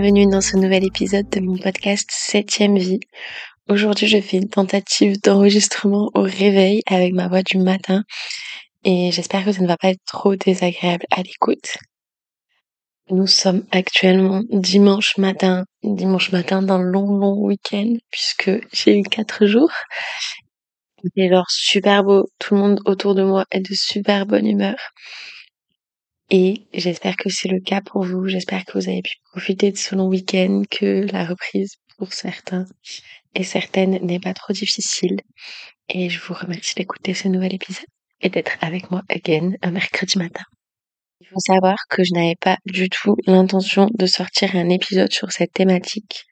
bienvenue dans ce nouvel épisode de mon podcast 7ème vie. Aujourd'hui, je fais une tentative d'enregistrement au réveil avec ma voix du matin et j'espère que ça ne va pas être trop désagréable à l'écoute. Nous sommes actuellement dimanche matin, dimanche matin d'un long long week-end puisque j'ai eu quatre jours. Il est super beau, tout le monde autour de moi est de super bonne humeur. Et j'espère que c'est le cas pour vous. J'espère que vous avez pu profiter de ce long week-end, que la reprise pour certains et certaines n'est pas trop difficile. Et je vous remercie d'écouter ce nouvel épisode et d'être avec moi again un mercredi matin. Il faut savoir que je n'avais pas du tout l'intention de sortir un épisode sur cette thématique.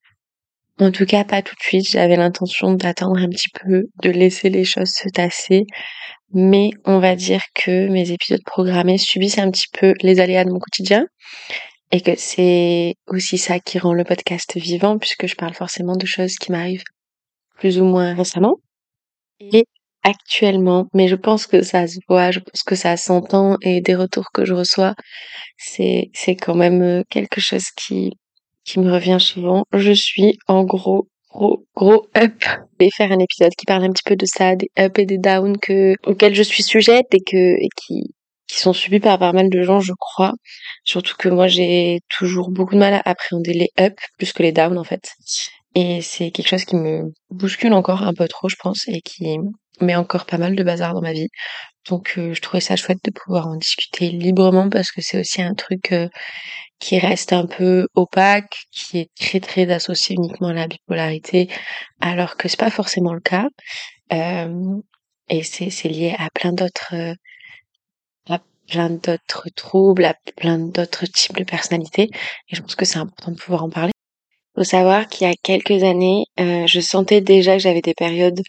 En tout cas, pas tout de suite. J'avais l'intention d'attendre un petit peu, de laisser les choses se tasser, mais on va dire que mes épisodes programmés subissent un petit peu les aléas de mon quotidien. Et que c'est aussi ça qui rend le podcast vivant puisque je parle forcément de choses qui m'arrivent plus ou moins récemment. Et actuellement, mais je pense que ça se voit, je pense que ça s'entend et des retours que je reçois, c'est c'est quand même euh, quelque chose qui qui me revient souvent. Je suis en gros gros gros up. Je vais faire un épisode qui parle un petit peu de ça, des up et des downs que auxquels je suis sujette et et qui qui sont subis par pas mal de gens, je crois. Surtout que moi j'ai toujours beaucoup de mal à appréhender les up plus que les downs en fait. Et c'est quelque chose qui me bouscule encore un peu trop, je pense, et qui met encore pas mal de bazar dans ma vie. Donc euh, je trouvais ça chouette de pouvoir en discuter librement parce que c'est aussi un truc euh, qui reste un peu opaque, qui est très très associé uniquement à la bipolarité, alors que c'est pas forcément le cas. Euh, et c'est c'est lié à plein d'autres à plein d'autres troubles, à plein d'autres types de personnalités. Et je pense que c'est important de pouvoir en parler. Faut savoir qu'il y a quelques années, je sentais déjà que j'avais des périodes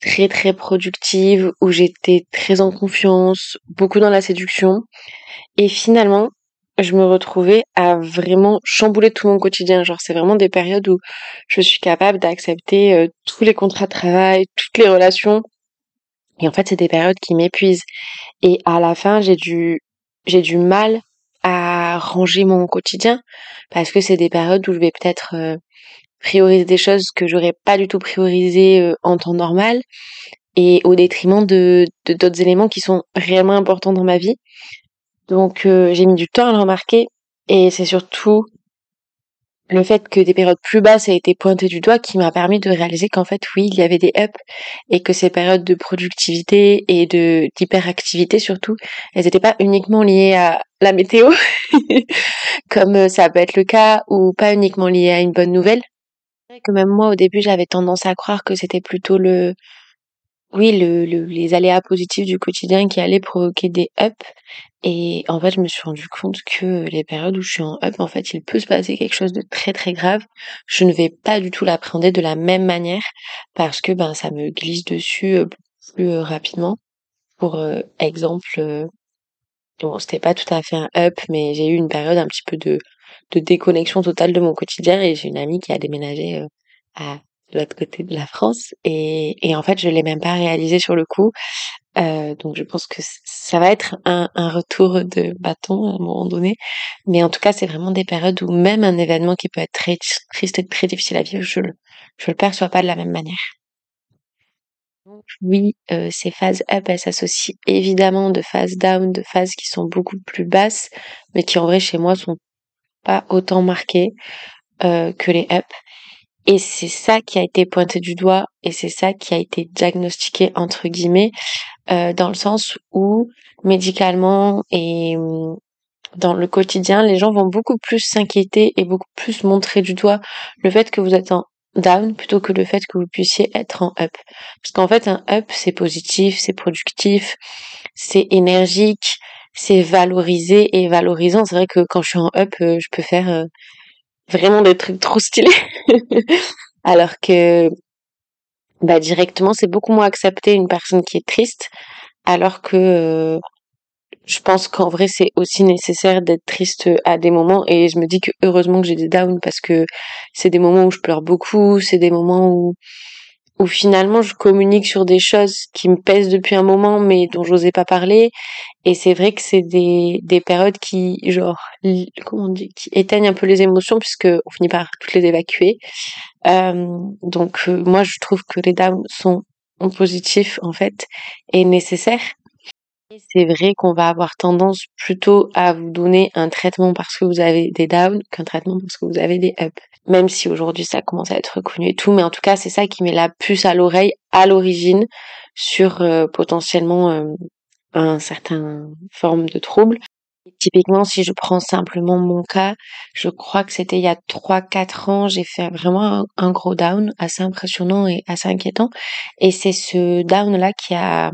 très très productive, où j'étais très en confiance, beaucoup dans la séduction. Et finalement, je me retrouvais à vraiment chambouler tout mon quotidien. Genre, c'est vraiment des périodes où je suis capable d'accepter euh, tous les contrats de travail, toutes les relations. Et en fait, c'est des périodes qui m'épuisent. Et à la fin, j'ai du, j'ai du mal à ranger mon quotidien parce que c'est des périodes où je vais peut-être euh, prioriser des choses que j'aurais pas du tout priorisées euh, en temps normal et au détriment de d'autres éléments qui sont réellement importants dans ma vie. Donc euh, j'ai mis du temps à le remarquer et c'est surtout le fait que des périodes plus basses aient été pointées du doigt qui m'a permis de réaliser qu'en fait oui il y avait des ups et que ces périodes de productivité et de d'hyperactivité surtout elles n'étaient pas uniquement liées à la météo comme euh, ça peut être le cas ou pas uniquement liées à une bonne nouvelle que même moi, au début, j'avais tendance à croire que c'était plutôt le, oui, le, les aléas positifs du quotidien qui allaient provoquer des ups. Et en fait, je me suis rendu compte que les périodes où je suis en up, en fait, il peut se passer quelque chose de très très grave. Je ne vais pas du tout l'appréhender de la même manière parce que ben ça me glisse dessus euh, plus euh, rapidement. Pour euh, exemple, bon, c'était pas tout à fait un up, mais j'ai eu une période un petit peu de de déconnexion totale de mon quotidien et j'ai une amie qui a déménagé euh, à l'autre côté de la France et, et en fait je l'ai même pas réalisé sur le coup. Euh, donc je pense que ça va être un, un, retour de bâton à un moment donné. Mais en tout cas c'est vraiment des périodes où même un événement qui peut être très triste et très difficile à vivre je le je le perçois pas de la même manière. Oui euh, ces phases up elles s'associent évidemment de phases down de phases qui sont beaucoup plus basses mais qui en vrai chez moi sont pas autant marqué euh, que les up. Et c'est ça qui a été pointé du doigt et c'est ça qui a été diagnostiqué entre guillemets euh, dans le sens où médicalement et hum, dans le quotidien, les gens vont beaucoup plus s'inquiéter et beaucoup plus montrer du doigt le fait que vous êtes en down plutôt que le fait que vous puissiez être en up. Parce qu'en fait, un up, c'est positif, c'est productif, c'est énergique, c'est valorisé et valorisant. C'est vrai que quand je suis en up, euh, je peux faire euh, vraiment des trucs trop stylés. Alors que bah directement, c'est beaucoup moins accepter une personne qui est triste, alors que euh, je pense qu'en vrai, c'est aussi nécessaire d'être triste à des moments. Et je me dis que heureusement que j'ai des downs parce que c'est des moments où je pleure beaucoup, c'est des moments où où finalement je communique sur des choses qui me pèsent depuis un moment mais dont j'osais pas parler. Et c'est vrai que c'est des, des périodes qui genre comment on qui éteignent un peu les émotions puisque on finit par toutes les évacuer. Euh, donc euh, moi je trouve que les downs sont positifs en fait et nécessaires c'est vrai qu'on va avoir tendance plutôt à vous donner un traitement parce que vous avez des downs qu'un traitement parce que vous avez des ups. Même si aujourd'hui ça commence à être reconnu et tout, mais en tout cas c'est ça qui met la puce à l'oreille à l'origine sur euh, potentiellement euh, un certain forme de trouble. typiquement, si je prends simplement mon cas, je crois que c'était il y a 3-4 ans, j'ai fait vraiment un, gros down assez impressionnant et assez inquiétant. Et c'est ce down-là qui a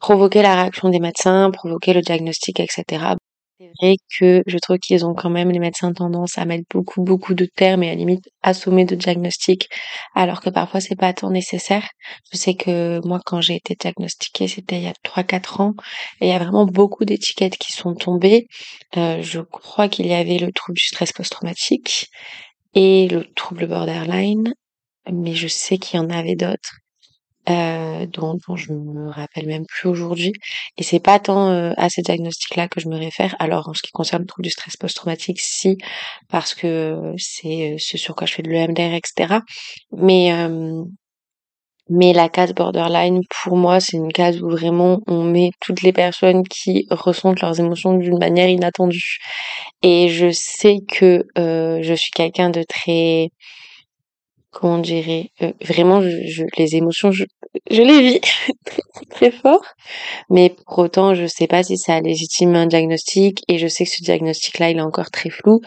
provoquer la réaction des médecins, provoquer le diagnostic, etc. C'est vrai que je trouve qu'ils ont quand même, les médecins, tendance à mettre beaucoup, beaucoup de termes et à limite assommer de diagnostics, alors que parfois c'est pas tant nécessaire. Je sais que moi, quand j'ai été diagnostiquée, c'était il y a 3-4 ans, et il y a vraiment beaucoup d'étiquettes qui sont tombées. Euh, je crois qu'il y avait le trouble du stress post-traumatique et le trouble borderline, mais je sais qu'il y en avait d'autres euh, dont, dont, je me rappelle même plus aujourd'hui. Et c'est pas tant euh, à ces diagnostics-là que je me réfère. Alors en ce qui concerne le trouble du stress post-traumatique, si, parce que c'est euh, ce sur quoi je fais de l'EMDR, etc. Mais mais la case borderline, pour moi, c'est une case où vraiment on met toutes les personnes qui ressentent leurs émotions d'une manière inattendue. Et je sais que je suis quelqu'un de très comment dirais euh, vraiment je, les émotions je, je les vis très, très fort. Mais pour autant je sais pas si ça légitime un diagnostic et je sais que ce diagnostic là il est encore très flou.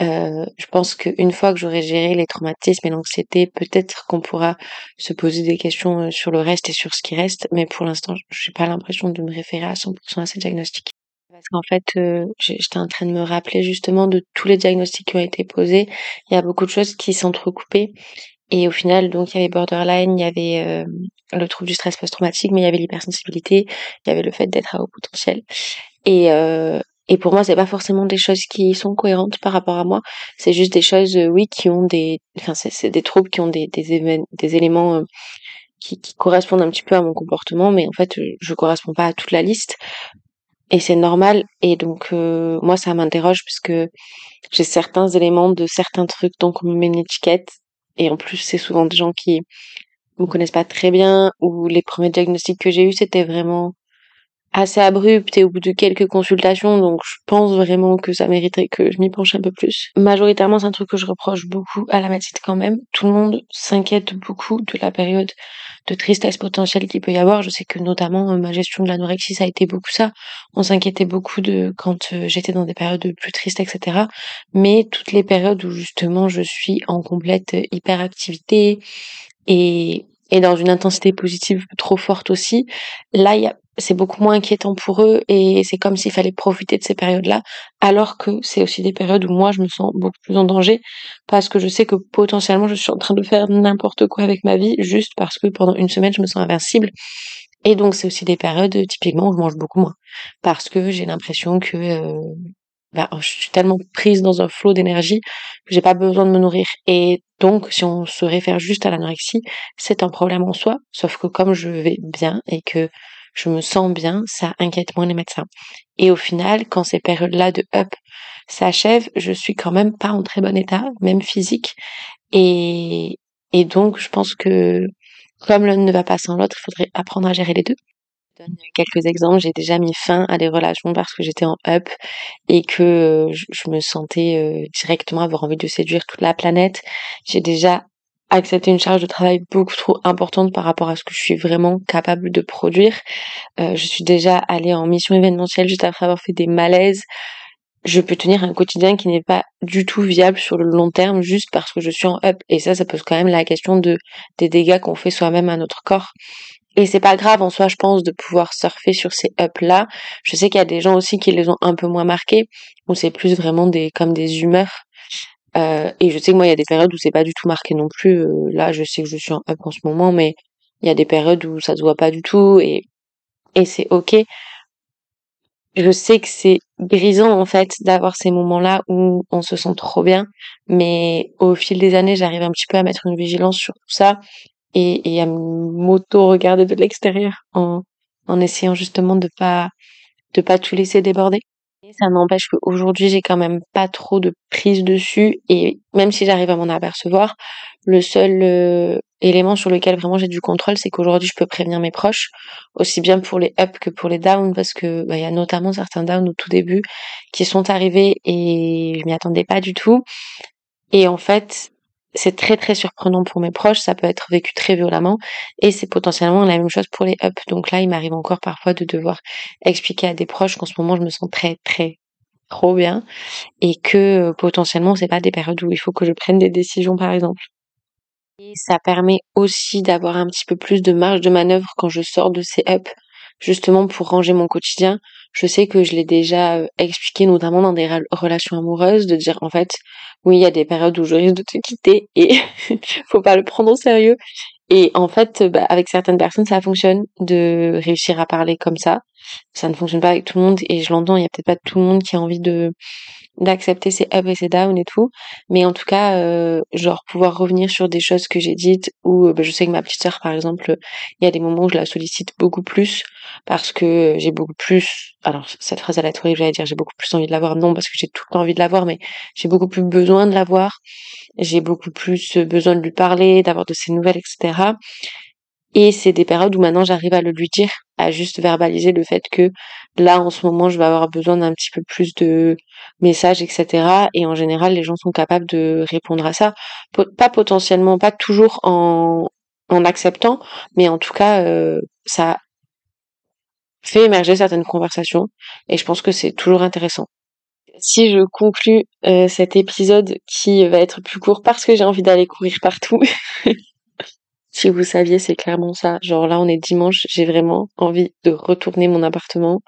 Euh, je pense qu'une fois que j'aurai géré les traumatismes et l'anxiété peut-être qu'on pourra se poser des questions euh, sur le reste et sur ce qui reste. Mais pour l'instant je n'ai pas l'impression de me référer à 100% à ces diagnostics parce qu'en fait, euh, j'étais en train de me rappeler justement de tous les diagnostics qui ont été posés. Il y a beaucoup de choses qui s'entrecoupaient. Et au final, donc il y avait borderline, il y avait euh, le trouble du stress post-traumatique, mais il y avait l'hypersensibilité, il y avait le fait d'être à haut potentiel. Et euh, pour moi, c'est pas forcément des choses qui sont cohérentes par rapport à moi. C'est juste des choses, oui, qui ont des, enfin, c'est des troubles qui ont des des, éléments qui, qui correspondent un petit peu à mon comportement, mais en fait, je corresponds pas à toute la liste. Et c'est normal. Et donc, moi, ça m'interroge parce que j'ai certains éléments de certains trucs, donc on me met une étiquette et en plus, c'est souvent des gens qui me connaissent pas très bien ou les premiers diagnostics que j'ai eus, c'était vraiment assez abrupt et au bout de quelques consultations, donc je pense vraiment que ça mériterait que je m'y penche un peu plus. Majoritairement, c'est un truc que je reproche beaucoup à la médecine quand même. Tout le monde s'inquiète beaucoup de la période de tristesse potentielle qu'il peut y avoir. Je sais que notamment euh, ma gestion de l'anorexie, ça a été beaucoup ça. On s'inquiétait beaucoup de quand euh, j'étais dans des périodes plus tristes, etc. Mais toutes les périodes où justement je suis en complète hyperactivité et et dans une intensité positive trop forte aussi, là, il y a c'est beaucoup moins inquiétant pour eux et c'est comme s'il fallait profiter de ces périodes-là, alors que c'est aussi des périodes où moi je me sens beaucoup plus en danger parce que je sais que potentiellement je suis en train de faire n'importe quoi avec ma vie juste parce que pendant une semaine je me sens invincible. Et donc c'est aussi des périodes typiquement où je mange beaucoup moins parce que j'ai l'impression que euh, bah, je suis tellement prise dans un flot d'énergie que j'ai pas besoin de me nourrir. Et donc, si on se réfère juste à l'anorexie, c'est un problème en soi. Sauf que comme je vais bien et que je me sens bien, ça inquiète moins les médecins. Et au final, quand ces périodes-là de up s'achèvent, je suis quand même pas en très bon état, même physique. Et, et donc, je pense que comme l'un ne va pas sans l'autre, il faudrait apprendre à gérer les deux. Je donne quelques exemples. J'ai déjà mis fin à des relations parce que j'étais en up et que je, me sentais euh, directement avoir envie de séduire toute la planète. J'ai déjà accepter une charge de travail beaucoup trop importante par rapport à ce que je suis vraiment capable de produire. Euh, je suis déjà allée en mission événementielle juste après avoir fait des malaises. Je peux tenir un quotidien qui n'est pas du tout viable sur le long terme juste parce que je suis en up. Et ça, ça pose quand même la question de des dégâts qu'on fait soi-même à notre corps. Et c'est pas grave en soi, je pense, de pouvoir surfer sur ces ups là. Je sais qu'il y a des gens aussi qui les ont un peu moins marqués, où c'est plus vraiment des comme des humeurs. Euh, et je sais que moi, il y a des périodes où c'est pas du tout marqué non plus. Euh, là, je sais que je suis en up en ce moment, mais il y a des périodes où ça se voit pas du tout et et c'est ok. je sais que c'est grisant en fait d'avoir ces moments-là où on se sent trop bien, mais au fil des années, j'arrive un petit peu à mettre une vigilance sur tout ça et, et à m'auto-regarder de l'extérieur en, en essayant justement de pas de pas tout laisser déborder. Ça n'empêche qu'aujourd'hui, j'ai quand même pas trop de prise dessus et même si j'arrive à m'en apercevoir, le seul euh, élément sur lequel vraiment j'ai du contrôle, c'est qu'aujourd'hui, je peux prévenir mes proches, aussi bien pour les ups que pour les downs, parce que bah, il y a notamment certains downs au tout début qui sont arrivés et je m'y attendais pas du tout. Et en fait, c'est très très surprenant pour mes proches, ça peut être vécu très violemment et c'est potentiellement la même chose pour les ups. Donc là, il m'arrive encore parfois de devoir expliquer à des proches qu'en ce moment je me sens très très trop bien et que euh, potentiellement c'est pas des périodes où il faut que je prenne des décisions par exemple. Et ça permet aussi d'avoir un petit peu plus de marge de manœuvre quand je sors de ces ups justement pour ranger mon quotidien. Je sais que je l'ai déjà euh, expliqué notamment dans des relations amoureuses de dire en fait oui, il y a des périodes où je risque de te quitter et faut pas le prendre au sérieux. Et en fait, bah, avec certaines personnes, ça fonctionne de réussir à parler comme ça. Ça ne fonctionne pas avec tout le monde et je l'entends, il y a peut-être pas tout le monde qui a envie de d'accepter ses ups et ses downs et tout. Mais en tout cas, euh, genre pouvoir revenir sur des choses que j'ai dites ou euh, bah, je sais que ma petite sœur, par exemple, il y a des moments où je la sollicite beaucoup plus parce que j'ai beaucoup plus, alors cette phrase à la horrible, j'allais dire j'ai beaucoup plus envie de la voir. Non, parce que j'ai tout le temps envie de la voir, mais j'ai beaucoup plus besoin de la voir. J'ai beaucoup plus besoin de lui parler, d'avoir de ses nouvelles, etc. Et c'est des périodes où maintenant j'arrive à le lui dire, à juste verbaliser le fait que là en ce moment je vais avoir besoin d'un petit peu plus de messages, etc. Et en général les gens sont capables de répondre à ça, pas potentiellement, pas toujours en, en acceptant, mais en tout cas euh, ça fait émerger certaines conversations et je pense que c'est toujours intéressant. Si je conclus euh, cet épisode qui va être plus court parce que j'ai envie d'aller courir partout, si vous saviez, c'est clairement ça. Genre là, on est dimanche, j'ai vraiment envie de retourner mon appartement.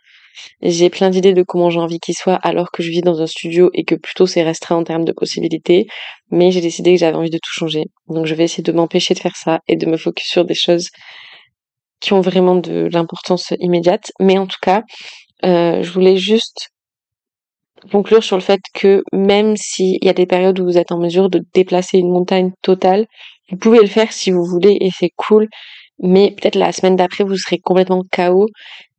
J'ai plein d'idées de comment j'ai envie qu'il soit alors que je vis dans un studio et que plutôt c'est restreint en termes de possibilités. Mais j'ai décidé que j'avais envie de tout changer. Donc je vais essayer de m'empêcher de faire ça et de me focus sur des choses qui ont vraiment de l'importance immédiate. Mais en tout cas, euh, je voulais juste conclure sur le fait que même s'il y a des périodes où vous êtes en mesure de déplacer une montagne totale, vous pouvez le faire si vous voulez et c'est cool. Mais peut-être la semaine d'après, vous serez complètement KO.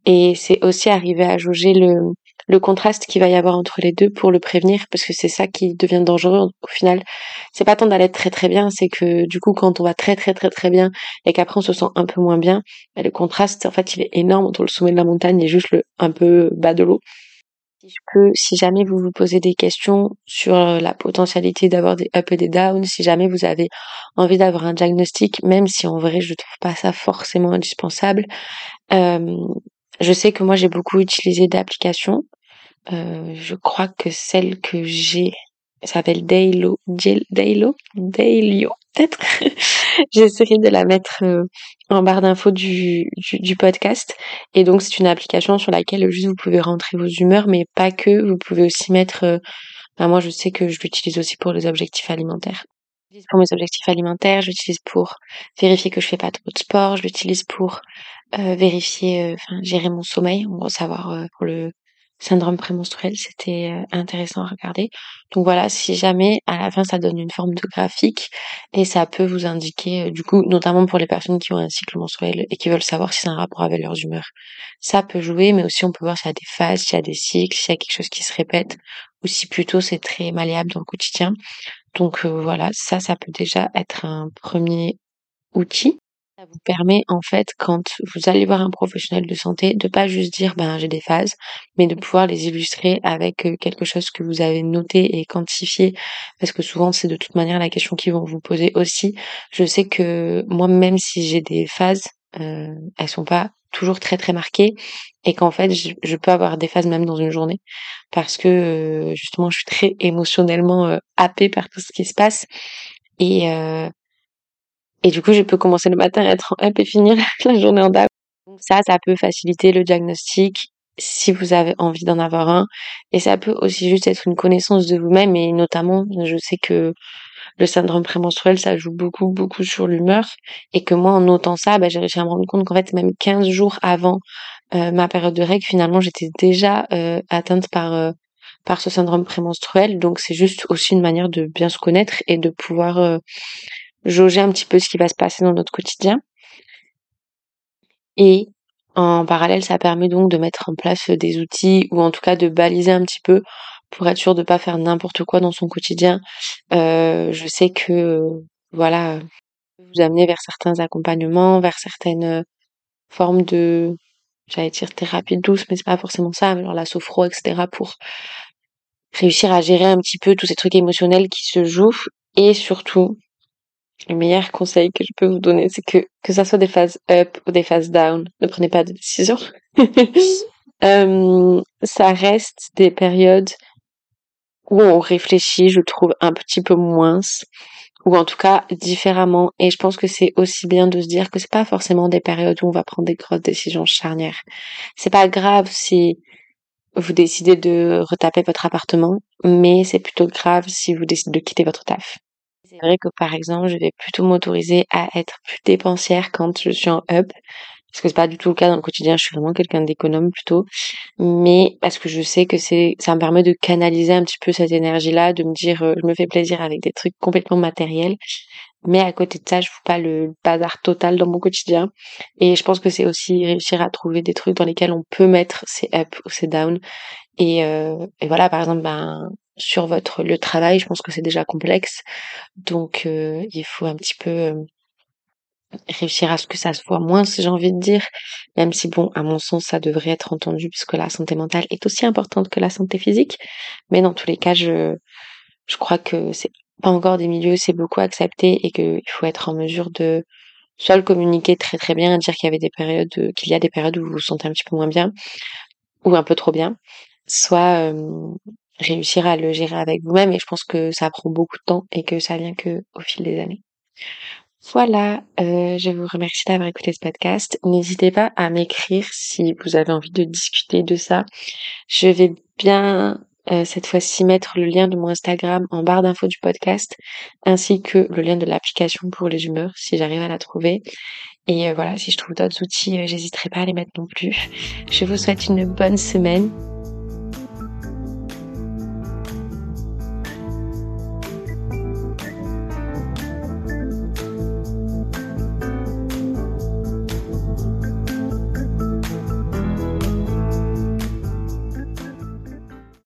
Et c'est aussi arriver à jauger le, le contraste qu'il va y avoir entre les deux pour le prévenir parce que c'est ça qui devient dangereux au final. C'est pas tant d'aller très très bien, c'est que du coup quand on va très très très très bien et qu'après on se sent un peu moins bien, bah, le contraste en fait il est énorme entre le sommet de la montagne et juste le un peu bas de l'eau si si jamais vous vous posez des questions sur euh, la potentialité d'avoir des up et des downs, si jamais vous avez envie d'avoir un diagnostic, même si en vrai je trouve pas ça forcément indispensable, euh, je sais que moi j'ai beaucoup utilisé d'applications. Euh, je crois que celle que j'ai s'appelle Dailo, Dailo, Dailio, peut-être? J'essaierai de la mettre euh, en barre d'infos du, du, podcast. Et donc, c'est une application sur laquelle juste vous pouvez rentrer vos humeurs, mais pas que. Vous pouvez aussi mettre, euh, ben, moi, je sais que je l'utilise aussi pour les objectifs alimentaires. Pour mes objectifs alimentaires, je l'utilise pour vérifier que je fais pas trop de sport, je l'utilise pour euh, vérifier, enfin, gérer mon sommeil, en gros, savoir pour le syndrome prémenstruel, c'était euh, intéressant à regarder. Donc voilà, si jamais à la fin ça donne une forme de graphique et ça peut vous indiquer, euh, du coup, notamment pour les personnes qui ont un cycle menstruel et qui veulent savoir si c'est un rapport avec leurs humeurs, ça peut jouer, mais aussi on peut voir s'il y a des phases, s'il y a des cycles, s'il y a quelque chose qui se répète ou si plutôt c'est très malléable dans le quotidien. Donc euh, voilà, ça, ça peut déjà être un premier outil. Vous permet en fait quand vous allez voir un professionnel de santé de pas juste dire ben j'ai des phases, mais de pouvoir les illustrer avec euh, quelque chose que vous avez noté et quantifié parce que souvent c'est de toute manière la question qu'ils vont vous poser aussi. Je sais que moi même si j'ai des phases, euh, elles sont pas toujours très très marquées et qu'en fait je, peux avoir des phases même dans une journée parce que euh, justement je suis très émotionnellement euh, happée par tout ce qui se passe et et du coup, je peux commencer le matin à être en up et finir la journée en down. Donc ça, ça peut faciliter le diagnostic si vous avez envie d'en avoir un. Et ça peut aussi juste être une connaissance de vous-même et notamment, je sais que le syndrome prémenstruel, ça joue beaucoup, beaucoup sur l'humeur. Et que moi, en notant ça, bah, j'ai réussi à me rendre compte qu'en fait, même 15 jours avant euh, ma période de règles, finalement, j'étais déjà euh, atteinte par, euh, par ce syndrome prémenstruel. Donc, c'est juste aussi une manière de bien se connaître et de pouvoir jauger un petit peu ce qui va se passer dans notre quotidien. Et en parallèle, ça permet donc de mettre en place des outils ou en tout cas de baliser un petit peu pour être sûr de pas faire n'importe quoi dans son quotidien. Euh, je sais que voilà, vous amener vers certains accompagnements, vers certaines formes de, j'allais dire thérapie douce, mais c'est pas forcément ça, alors la sophro, etc. pour réussir à gérer un petit peu tous ces trucs émotionnels qui se jouent et surtout le meilleur conseil que je peux vous donner, c'est que que ça soit des phases up ou des phases down, ne prenez pas de décision. euh, ça reste des périodes où on réfléchit, je trouve, un petit peu moins, ou en tout cas différemment. Et je pense que c'est aussi bien de se dire que c'est pas forcément des périodes où on va prendre des grosses décisions charnières. C'est pas grave si vous décidez de retaper votre appartement, mais c'est plutôt grave si vous décidez de quitter votre taf. C'est vrai que par exemple, je vais plutôt m'autoriser à être plus dépensière quand je suis en up, parce que c'est pas du tout le cas dans le quotidien. Je suis vraiment quelqu'un d'économe plutôt, mais parce que je sais que c'est, ça me permet de canaliser un petit peu cette énergie-là, de me dire, euh, je me fais plaisir avec des trucs complètement matériels, mais à côté de ça, je fous pas le bazar total dans mon quotidien. Et je pense que c'est aussi réussir à trouver des trucs dans lesquels on peut mettre ses up ou ses down. Et, euh, et voilà, par exemple, ben sur votre le travail, je pense que c'est déjà complexe. Donc euh, il faut un petit peu euh, réussir à ce que ça se voit moins, si j'ai envie de dire, même si bon, à mon sens, ça devrait être entendu puisque la santé mentale est aussi importante que la santé physique. Mais dans tous les cas, je je crois que c'est pas encore des milieux, c'est beaucoup accepté et qu'il faut être en mesure de soit le communiquer très très bien, dire qu'il y avait des périodes, qu'il y a des périodes où vous vous sentez un petit peu moins bien ou un peu trop bien, soit réussir à le gérer avec vous-même et je pense que ça prend beaucoup de temps et que ça vient que au fil des années. Voilà, euh, je vous remercie d'avoir écouté ce podcast. N'hésitez pas à m'écrire si vous avez envie de discuter de ça. Je vais bien euh, cette fois-ci mettre le lien de mon Instagram en barre d'infos du podcast, ainsi que le lien de l'application pour les humeurs, si j'arrive à la trouver. Et euh, voilà, si je trouve d'autres outils, j'hésiterai pas à les mettre non plus. Je vous souhaite une bonne semaine